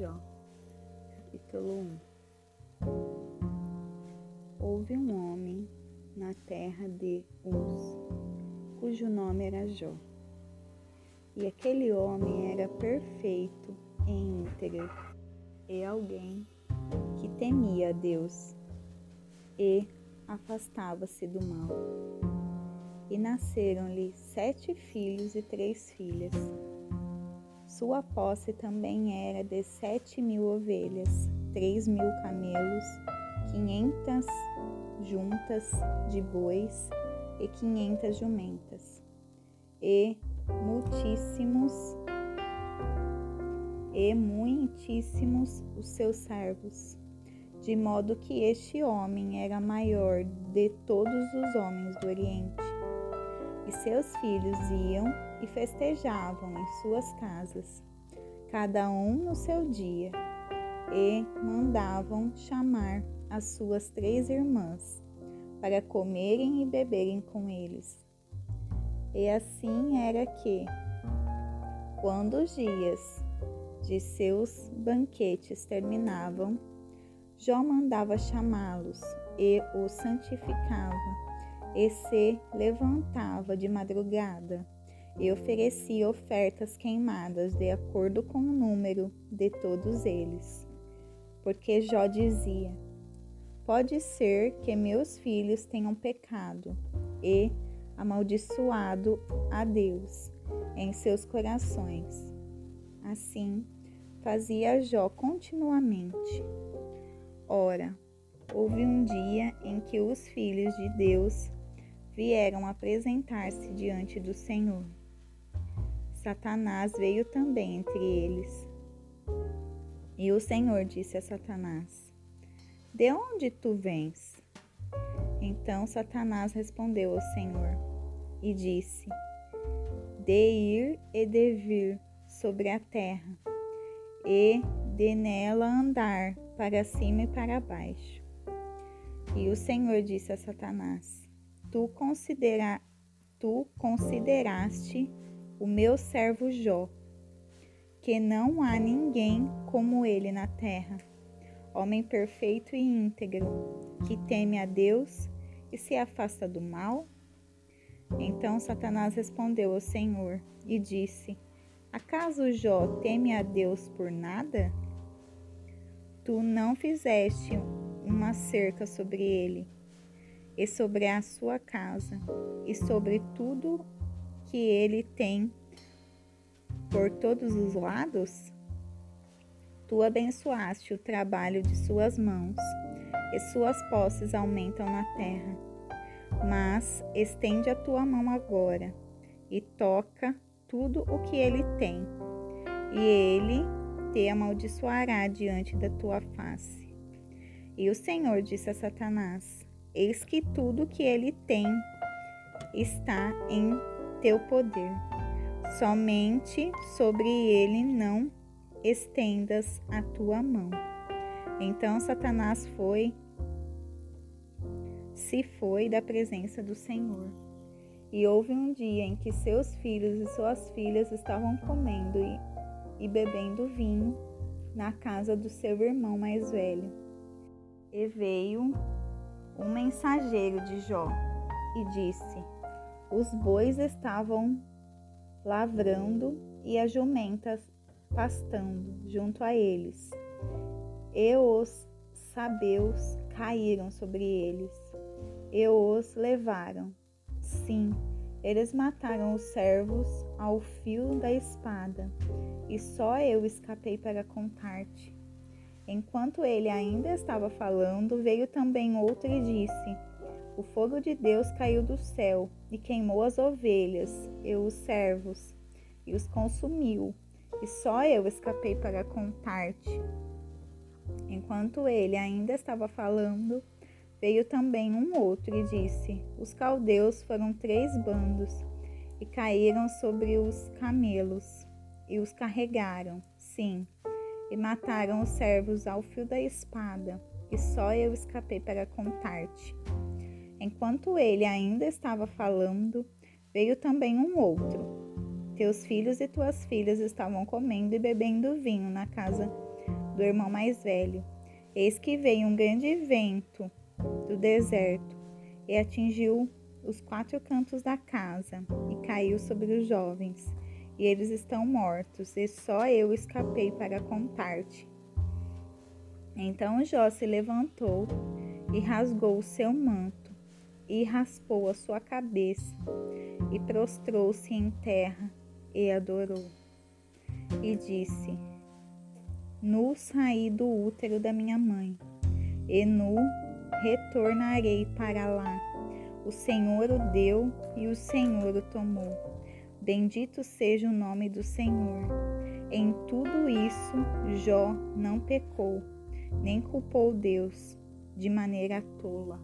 Jó, capítulo 1 Houve um homem na terra de Uz, cujo nome era Jó. E aquele homem era perfeito em íntegro, e alguém que temia a Deus e afastava-se do mal. E nasceram-lhe sete filhos e três filhas sua posse também era de sete mil ovelhas, três mil camelos, quinhentas juntas de bois e quinhentas jumentas, e muitíssimos e muitíssimos os seus servos, de modo que este homem era maior de todos os homens do Oriente. E seus filhos iam e festejavam em suas casas, cada um no seu dia, e mandavam chamar as suas três irmãs para comerem e beberem com eles. E assim era que, quando os dias de seus banquetes terminavam, Jó mandava chamá-los e os santificava, e se levantava de madrugada e oferecia ofertas queimadas de acordo com o número de todos eles. Porque Jó dizia: Pode ser que meus filhos tenham pecado e amaldiçoado a Deus em seus corações. Assim, fazia Jó continuamente. Ora, houve um dia em que os filhos de Deus vieram apresentar-se diante do Senhor. Satanás veio também entre eles. E o Senhor disse a Satanás: De onde tu vens? Então Satanás respondeu ao Senhor e disse: De ir e de vir sobre a terra, e de nela andar para cima e para baixo. E o Senhor disse a Satanás: Tu, considera, tu consideraste o meu servo Jó, que não há ninguém como ele na terra, homem perfeito e íntegro, que teme a Deus e se afasta do mal? Então Satanás respondeu ao Senhor e disse: Acaso Jó teme a Deus por nada? Tu não fizeste uma cerca sobre ele, e sobre a sua casa, e sobre tudo que ele tem por todos os lados? Tu abençoaste o trabalho de suas mãos, e suas posses aumentam na terra. Mas estende a tua mão agora e toca tudo o que ele tem, e ele te amaldiçoará diante da tua face. E o Senhor disse a Satanás: Eis que tudo que ele tem está em teu poder. Somente sobre ele não estendas a tua mão. Então Satanás foi, se foi da presença do Senhor. E houve um dia em que seus filhos e suas filhas estavam comendo e, e bebendo vinho na casa do seu irmão mais velho. E veio um mensageiro de Jó e disse: os bois estavam lavrando e as jumentas pastando junto a eles. E os sabeus caíram sobre eles e os levaram. Sim, eles mataram os servos ao fio da espada, e só eu escapei para contar-te. Enquanto ele ainda estava falando, veio também outro e disse: o fogo de Deus caiu do céu e queimou as ovelhas e os servos e os consumiu, e só eu escapei para contar-te. Enquanto ele ainda estava falando, veio também um outro e disse: Os caldeus foram três bandos e caíram sobre os camelos e os carregaram, sim, e mataram os servos ao fio da espada, e só eu escapei para contar-te. Enquanto ele ainda estava falando, veio também um outro. Teus filhos e tuas filhas estavam comendo e bebendo vinho na casa do irmão mais velho. Eis que veio um grande vento do deserto e atingiu os quatro cantos da casa e caiu sobre os jovens. E eles estão mortos, e só eu escapei para contar-te. Então Jó se levantou e rasgou o seu manto e raspou a sua cabeça e prostrou-se em terra e adorou. E disse: Nu saí do útero da minha mãe, e nu retornarei para lá. O Senhor o deu e o Senhor o tomou. Bendito seja o nome do Senhor. Em tudo isso, Jó não pecou, nem culpou Deus de maneira tola.